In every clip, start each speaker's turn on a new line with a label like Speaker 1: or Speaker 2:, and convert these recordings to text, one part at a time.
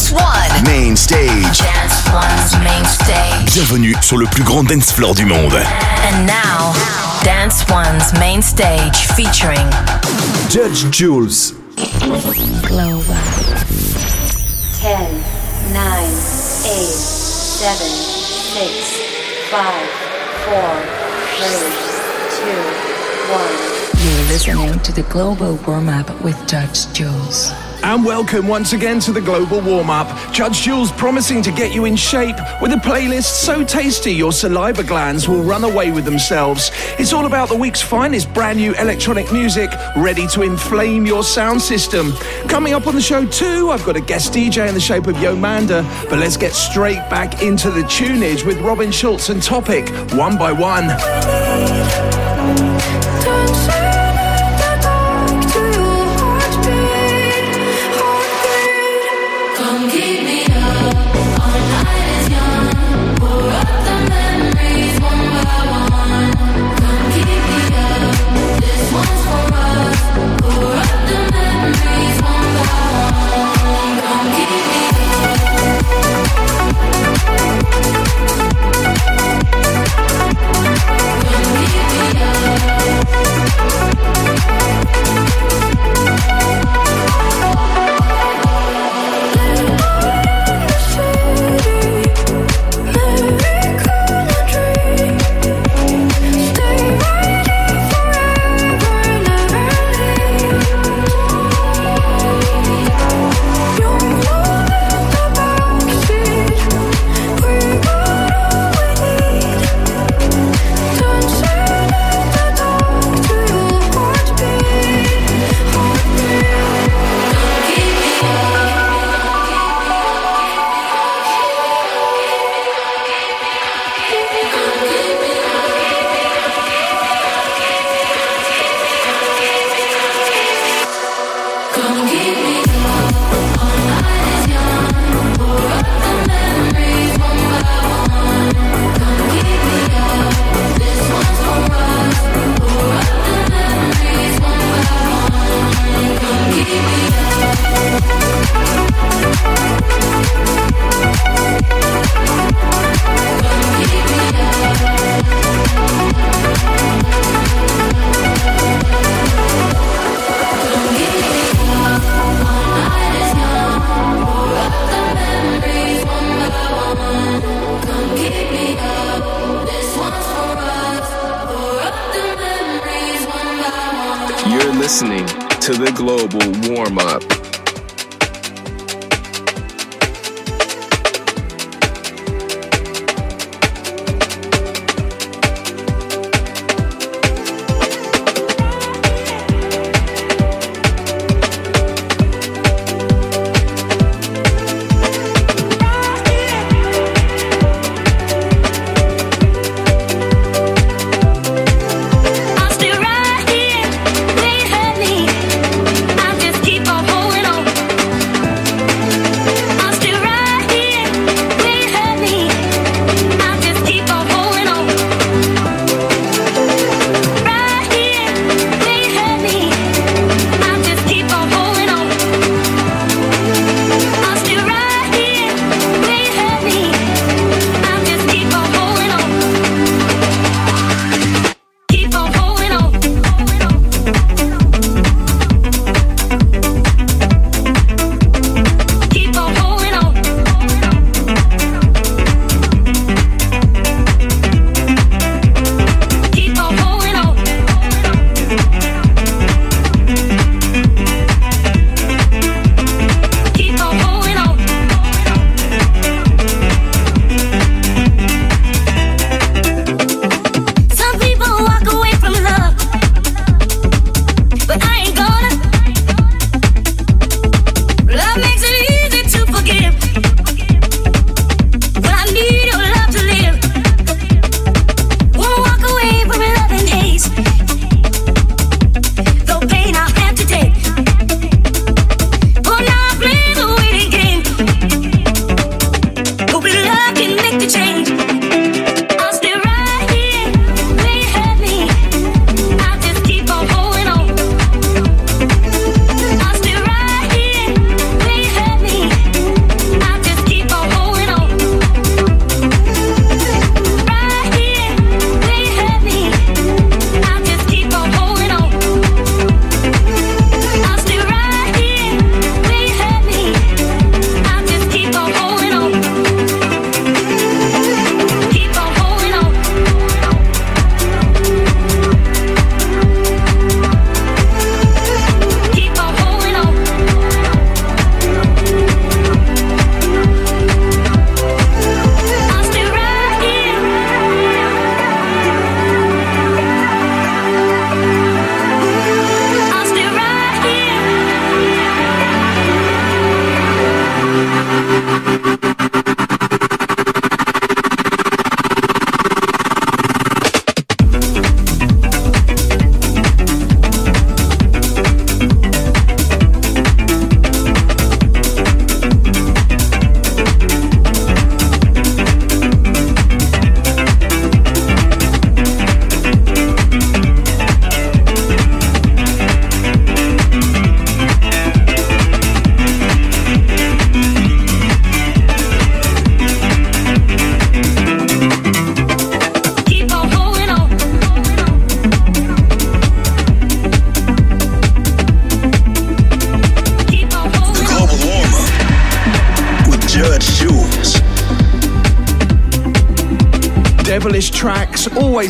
Speaker 1: Dance One.
Speaker 2: Main stage.
Speaker 1: Dance One's main stage.
Speaker 2: Bienvenue sur le plus grand dance floor du monde.
Speaker 1: And now, Dance One's main stage featuring
Speaker 3: Judge Jules.
Speaker 4: Global. 10, 9, 8, 7, 6, 5, 4, 3, 2, 1.
Speaker 5: You're listening to the Global Warm Up with Judge Jules.
Speaker 6: And welcome once again to the Global Warm Up. Judge Jules promising to get you in shape with a playlist so tasty your saliva glands will run away with themselves. It's all about the week's finest brand new electronic music ready to inflame your sound system. Coming up on the show too, I've got a guest DJ in the shape of Yomanda, but let's get straight back into the tunage with Robin Schulz and Topic one by one.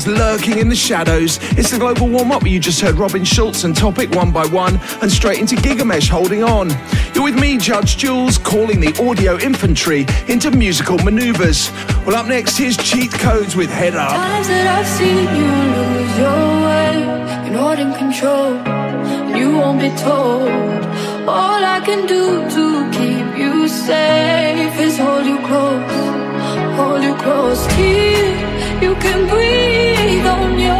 Speaker 7: lurking in the shadows. It's the global warm up you just heard Robin Schulz and Topic one by one, and straight into Gigamesh holding on. You're with me, Judge Jules, calling the audio infantry into musical maneuvers. Well, up next, here's Cheat Codes with Head Up.
Speaker 8: Times that I've seen you lose your way, you're not in control, and you won't be told. All I can do to keep you safe is hold you close hold you close here. You can breathe on your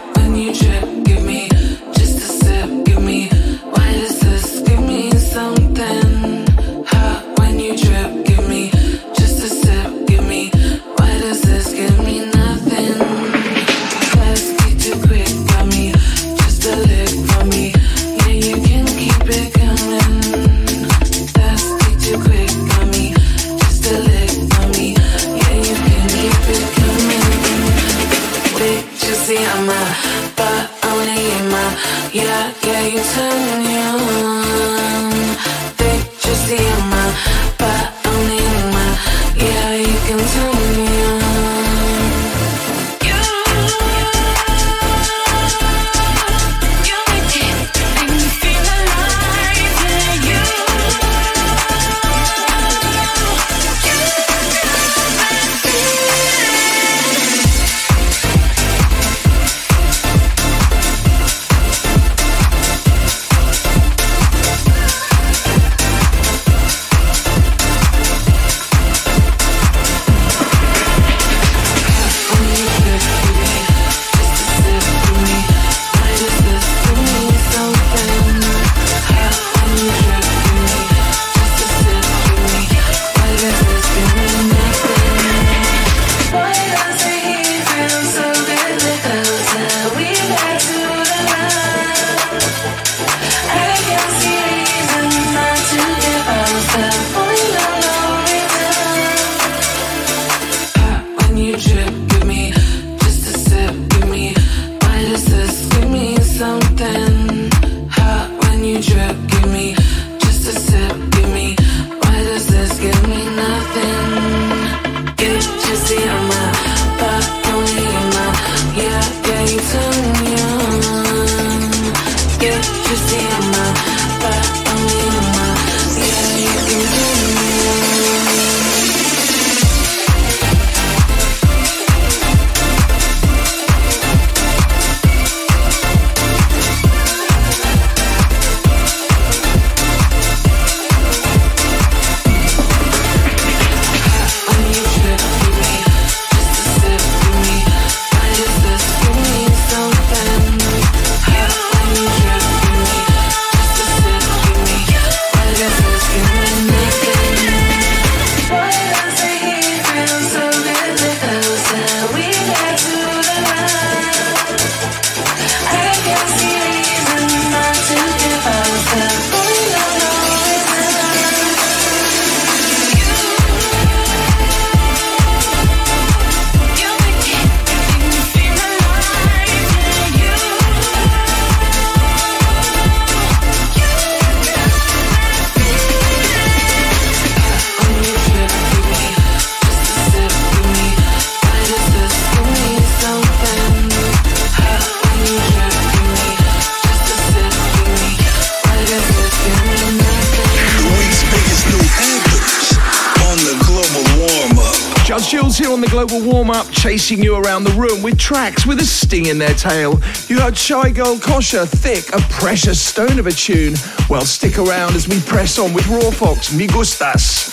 Speaker 7: Judge Jules here on the Global Warm Up, chasing you around the room with tracks with a sting in their tail. You heard Shygirl Kosher, Thick, a precious stone of a tune. Well, stick around as we press on with Raw Fox, Mi Gustas.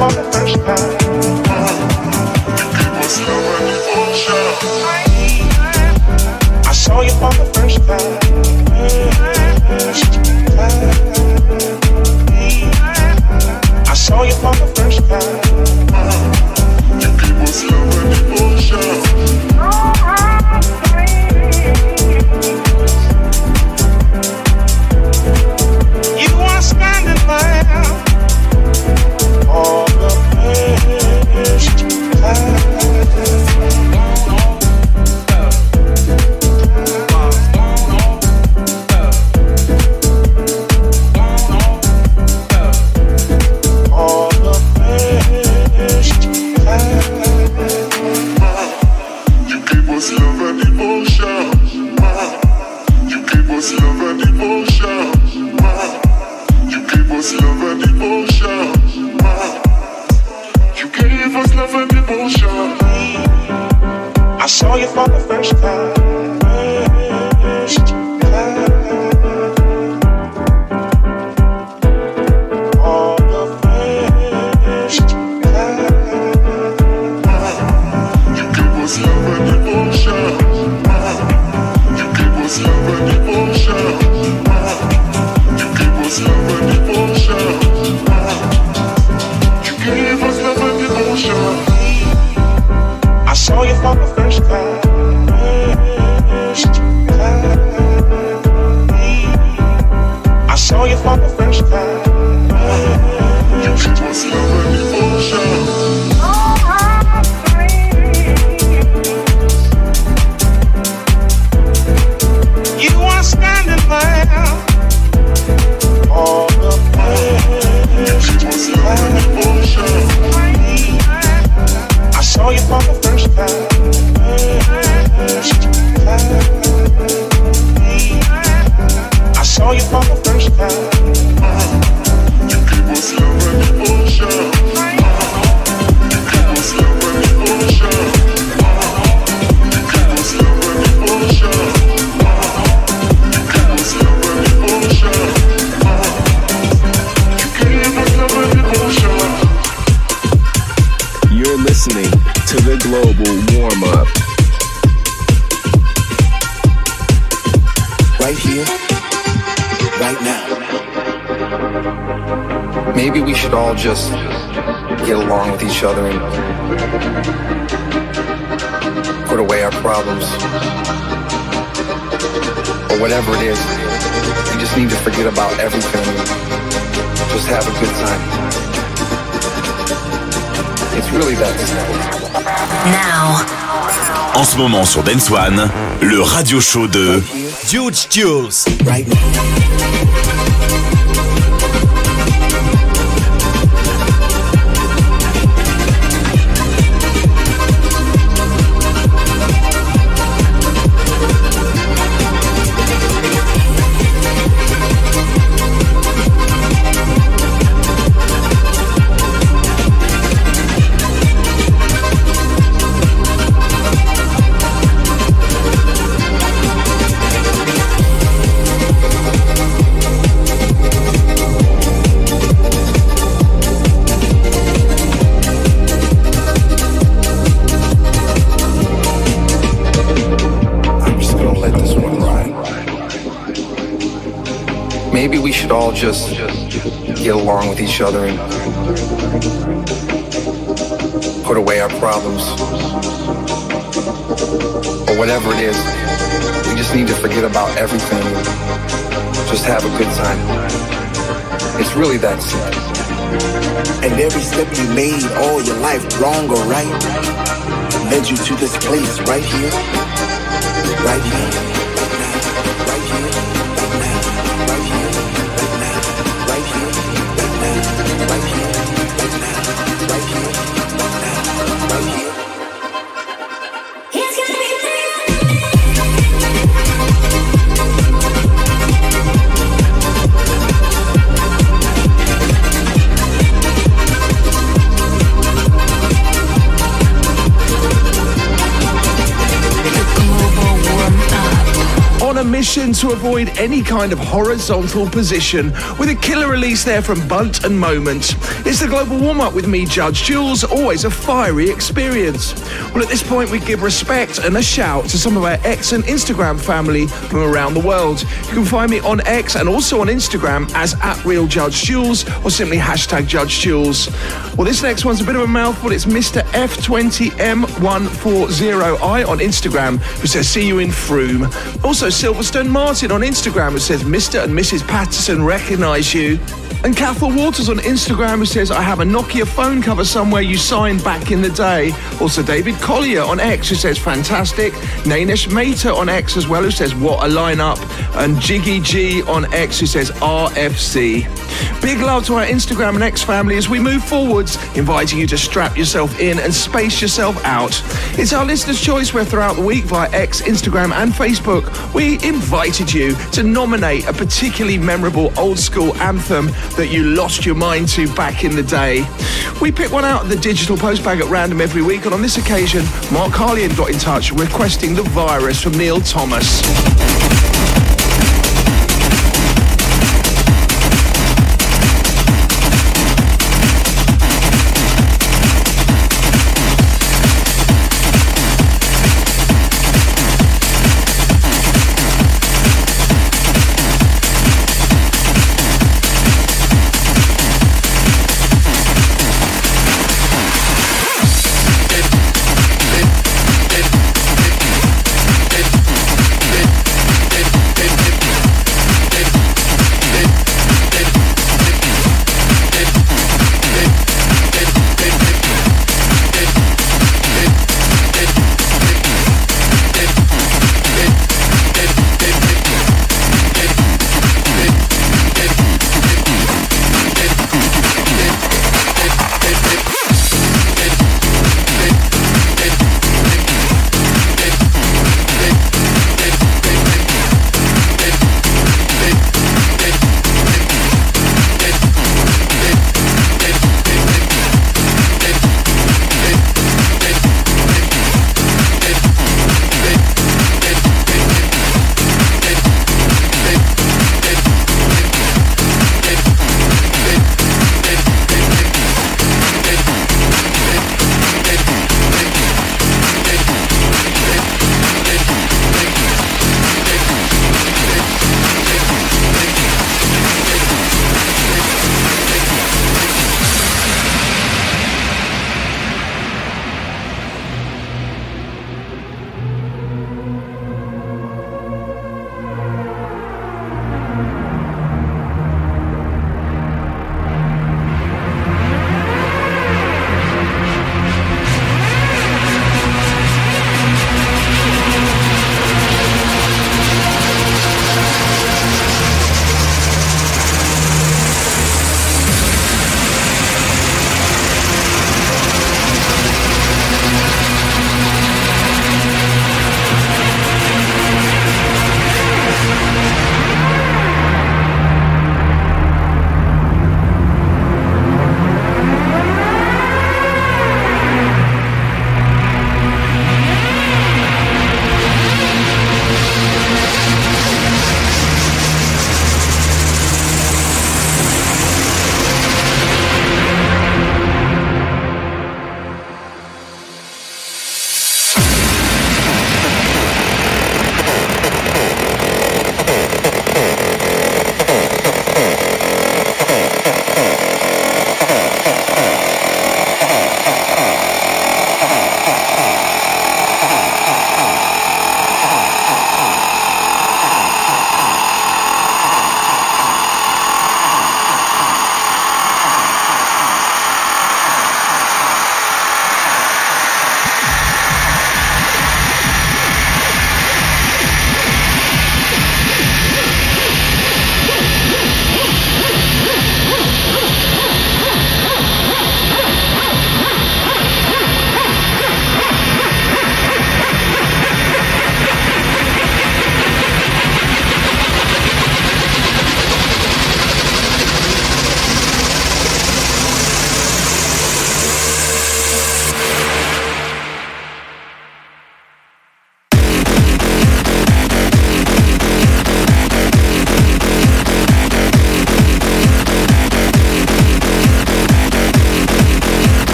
Speaker 1: for the first time.
Speaker 2: sur Dance One, le radio show de Huge Jules.
Speaker 9: Right now. should all just get along with each other and put away our problems or whatever it is. We just need to forget about everything. Just have a good time. It's really that simple.
Speaker 10: And every step you made all your life, wrong or right, led you to this place right here, right here.
Speaker 7: To avoid any kind of horizontal position with a killer release there from Bunt and Moment. It's the global warm up with me, Judge Jules, always a fiery experience. Well, at this point, we give respect and a shout to some of our X and Instagram family from around the world. You can find me on X and also on Instagram as at Real Judge Jules or simply hashtag Judge Jules. Well, this next one's a bit of a mouthful. It's Mr. F20M140i on Instagram who says, See you in Froome. Also, Silverstone Martin on Instagram who says, Mr. and Mrs. Patterson recognize you. And Cathal Waters on Instagram who says, I have a Nokia phone cover somewhere you signed back in the day. Also, David Collier on X who says, fantastic. Nanesh Mehta on X as well who says, what a lineup. And Jiggy G on X who says, RFC. Big love to our Instagram and X family as we move forwards, inviting you to strap yourself in and space yourself out. It's our listener's choice where throughout the week via X, Instagram, and Facebook, we invited you to nominate a particularly memorable old school anthem that you lost your mind to back in the day. We pick one out of the digital postbag at random every week, and on this occasion, Mark Harlian got in touch requesting the virus from Neil Thomas.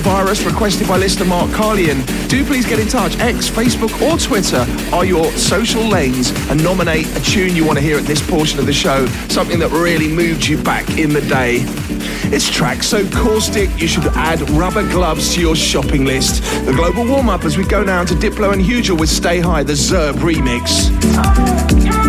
Speaker 11: Virus, requested by listener Mark Carlian. Do please get in touch. X, Facebook, or Twitter are your social lanes and nominate a tune you want to hear at this portion of the show, something that really moved you back in the day. It's track so caustic you should add rubber gloves to your shopping list. The global warm up as we go now to Diplo and Hugel with Stay High, the Zerb remix.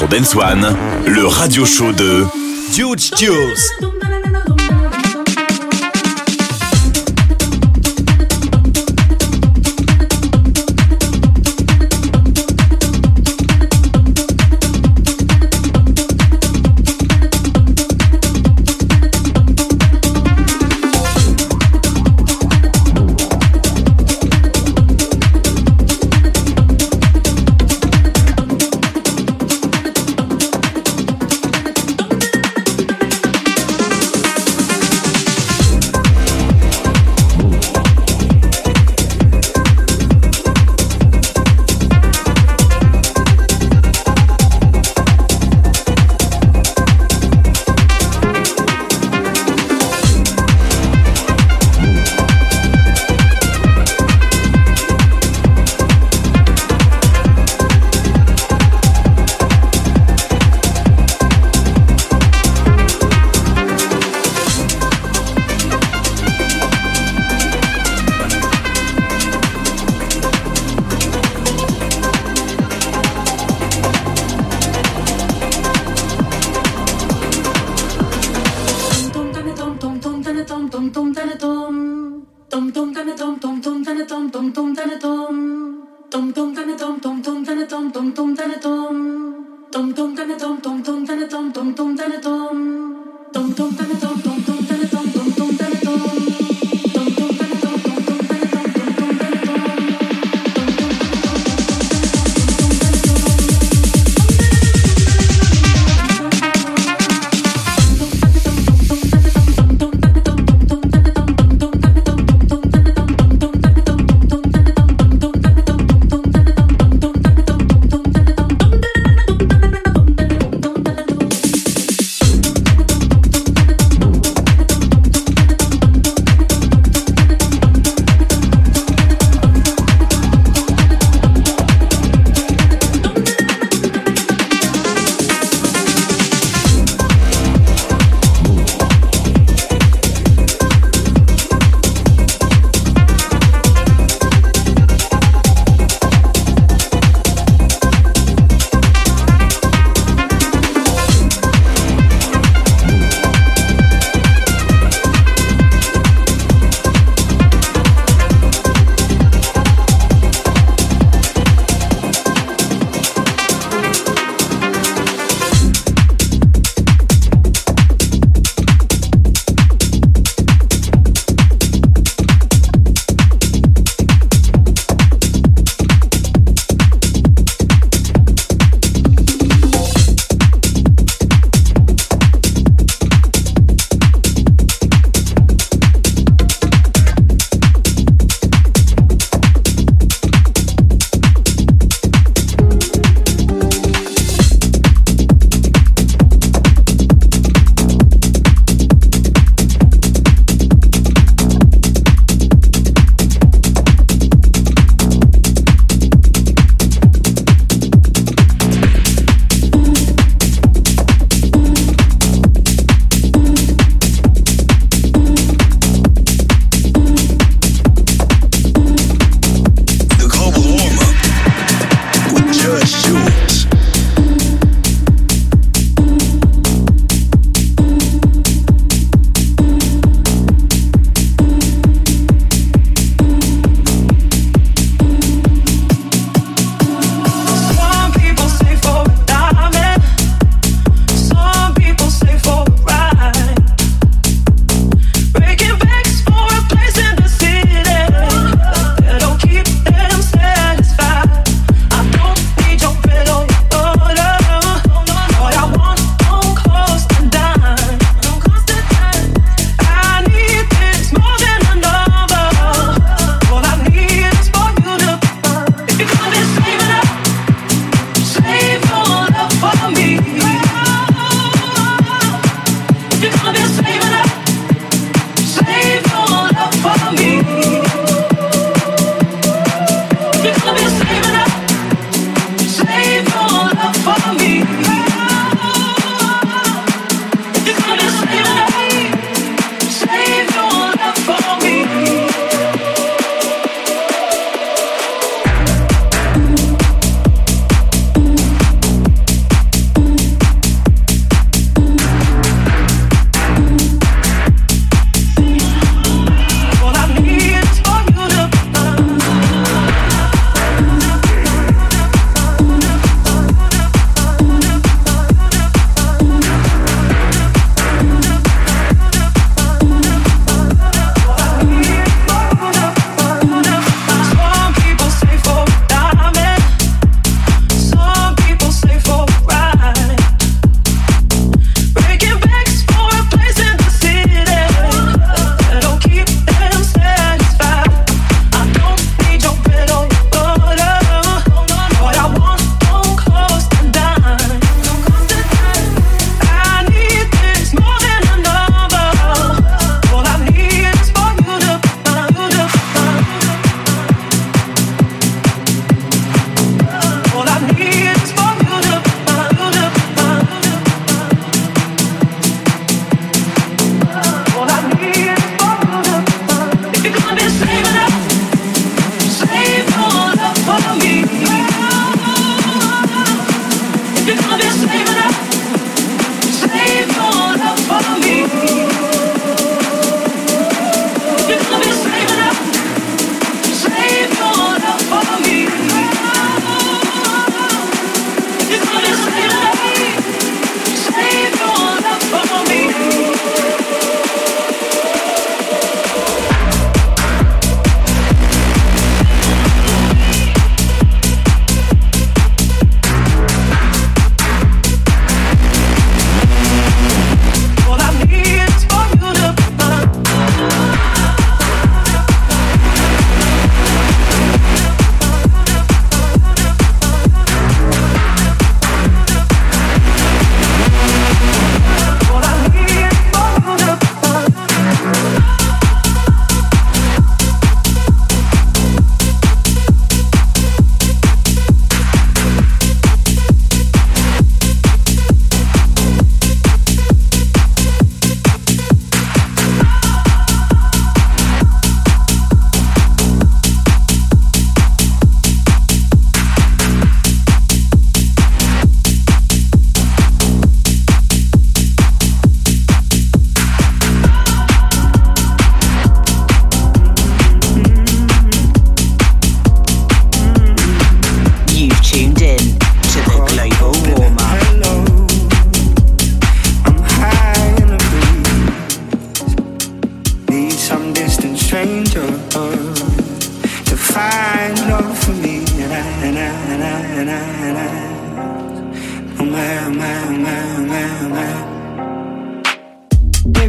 Speaker 2: Sur Dance One, le radio show de Huge Juice.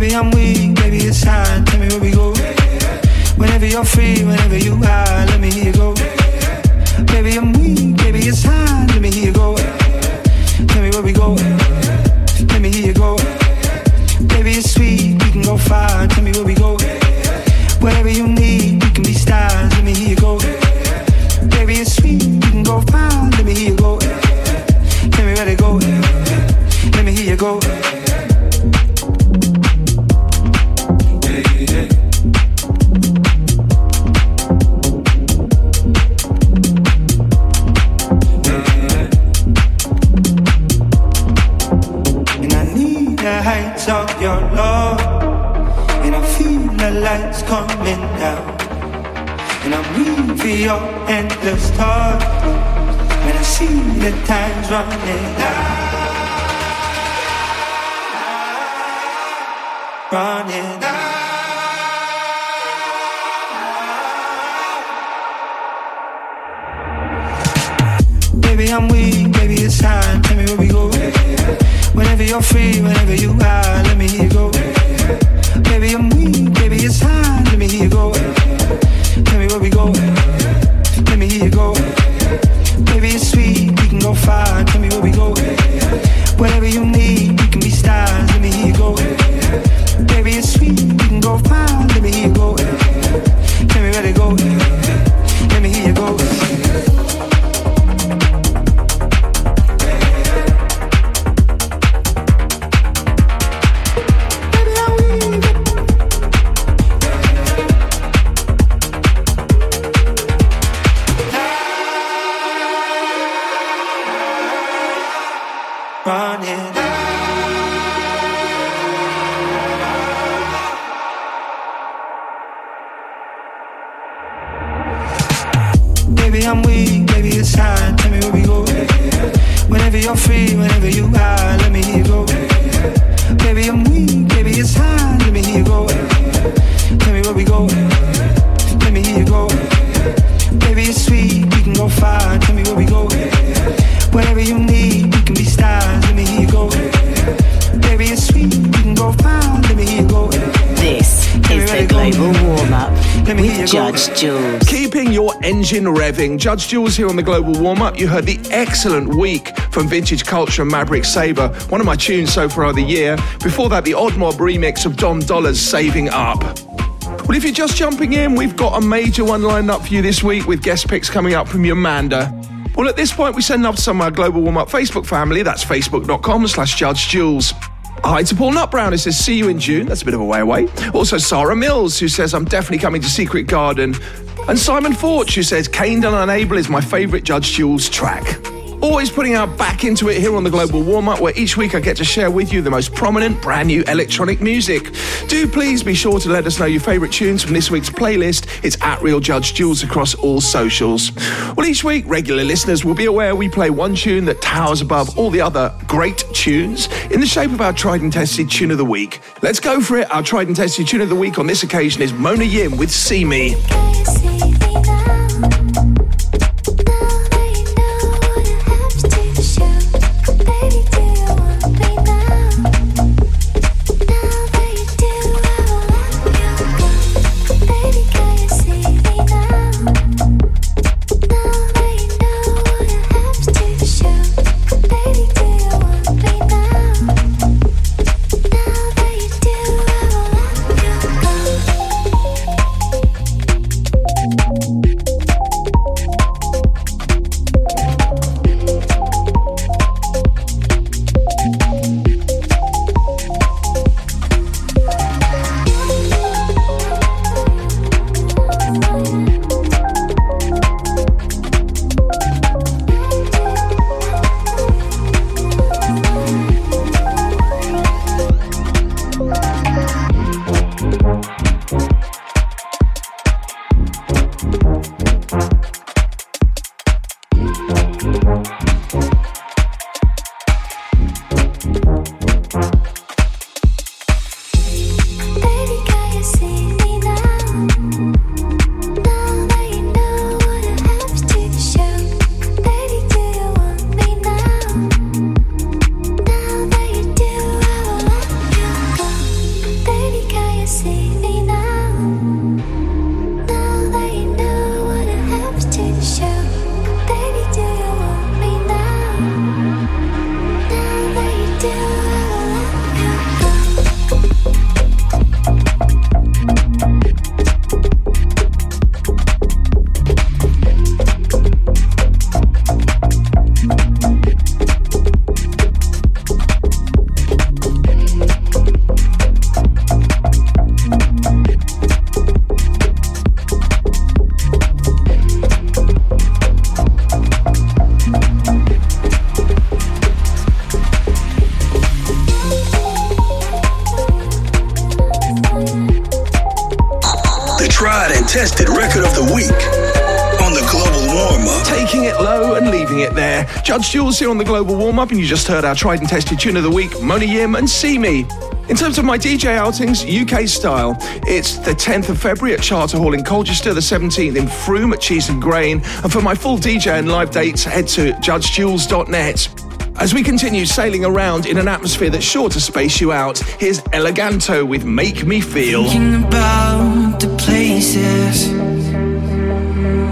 Speaker 12: Baby, I'm weak, baby, it's hard. Tell me where we go. Whenever you're free, whenever you are, let me hear you go. Baby, I'm weak, baby, it's hard. Let me hear you go. Tell me where we go. Running.
Speaker 13: Judge Jules
Speaker 7: here on the Global Warm Up. You heard the excellent week from Vintage Culture and Maverick Sabre, one of my tunes so far of the year. Before that, the Odd Mob remix of Dom Dolla's Saving Up. Well, if you're just jumping in, we've got a major one lined up for you this week with guest picks coming up from Yamanda. Well, at this point, we send love to some of our Global Warm Up Facebook family. That's facebook.com slash Judge Jules. Hi to Paul Nutbrown, who says, see you in June. That's a bit of a way away. Also, Sarah Mills, who says, I'm definitely coming to Secret Garden. And Simon Forge, who says, Caned and Unable is my favourite Judge Jules track. Always putting our back into it here on the Global Warm Up, where each week I get to share with you the most prominent brand new electronic music. Do please be sure to let us know your favourite tunes from this week's playlist. It's at Real Judge Jules across all socials. Well, each week, regular listeners will be aware we play one tune that towers above all the other great tunes in the shape of our tried and tested tune of the week. Let's go for it. Our tried and tested tune of the week on this occasion is Mona Yim with See Me. Judge Jules here on the Global Warm Up, and you just heard our tried and tested tune of the week, Mona Yim and See Me. In terms of my DJ outings, UK style, it's the 10th of February at Charter Hall in Colchester, the 17th in Frome at Cheese and Grain, and for my full DJ and live dates, head to judgejules.net. As we continue sailing around in an atmosphere that's sure to space you out, here's Eleganto with Make Me Feel.
Speaker 14: Thinking about the places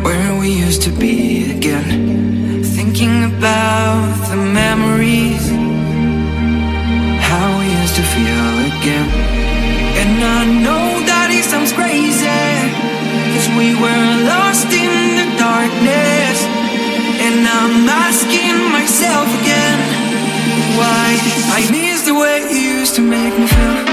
Speaker 14: where we used to be again. Again. And I know that it sounds crazy, cause we were lost in the darkness. And I'm asking myself again, why I miss the way you used to make me feel.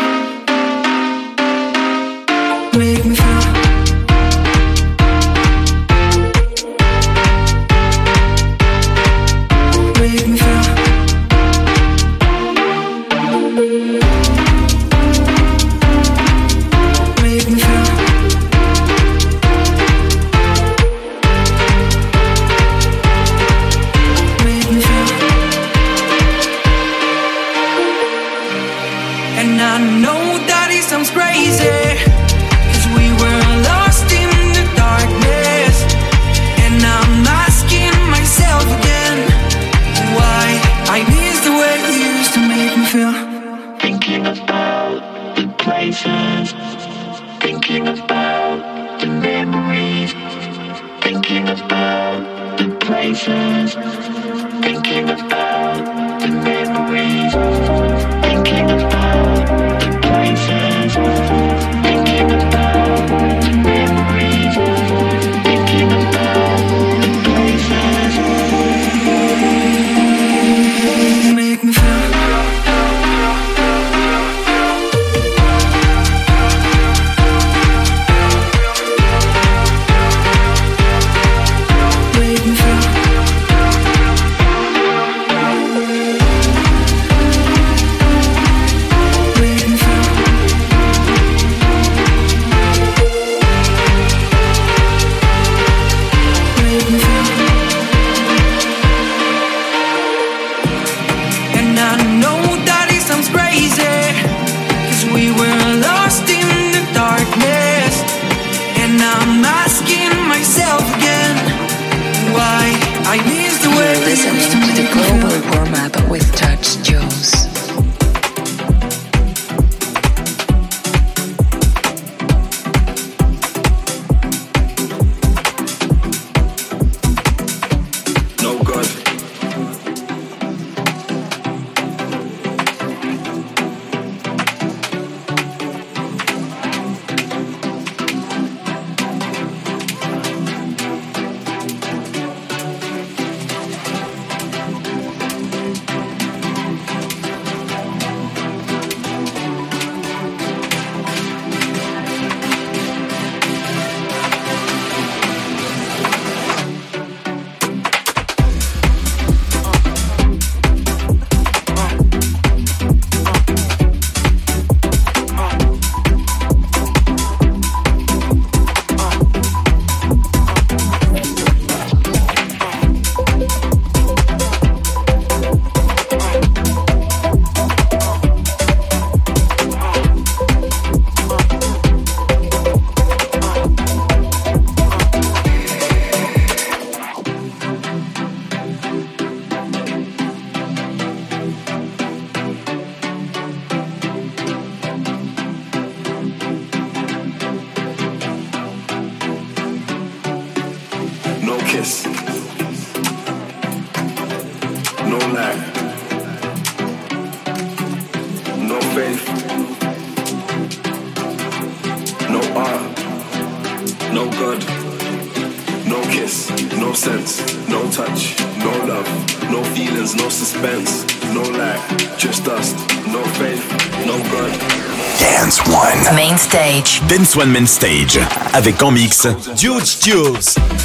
Speaker 14: Thinking about the memories, thinking about the places, thinking about
Speaker 15: Dance One
Speaker 2: Main Stage.
Speaker 15: Avec en mix, Judge Jules.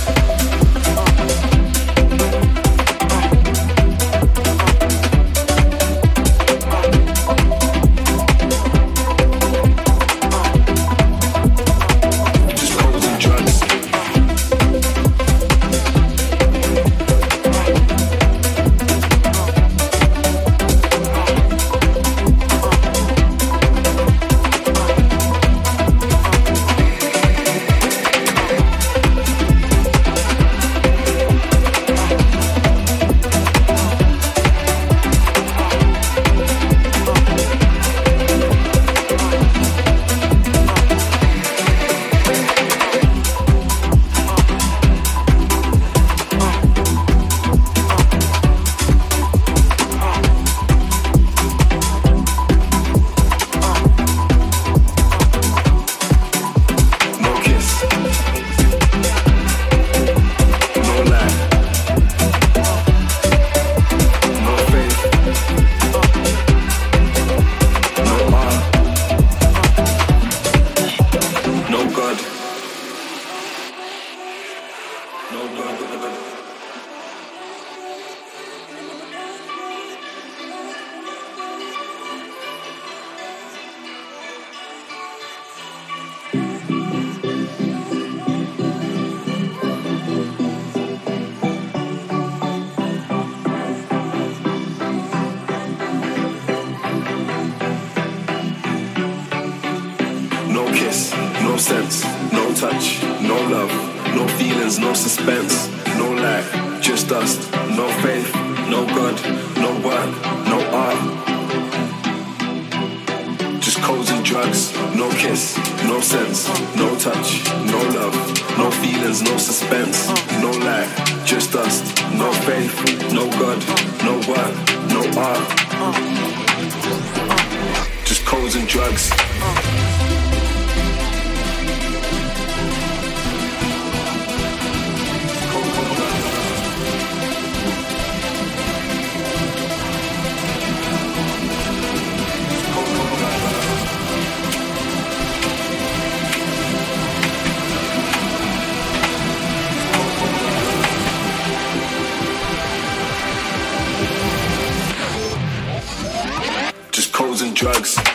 Speaker 16: Drugs.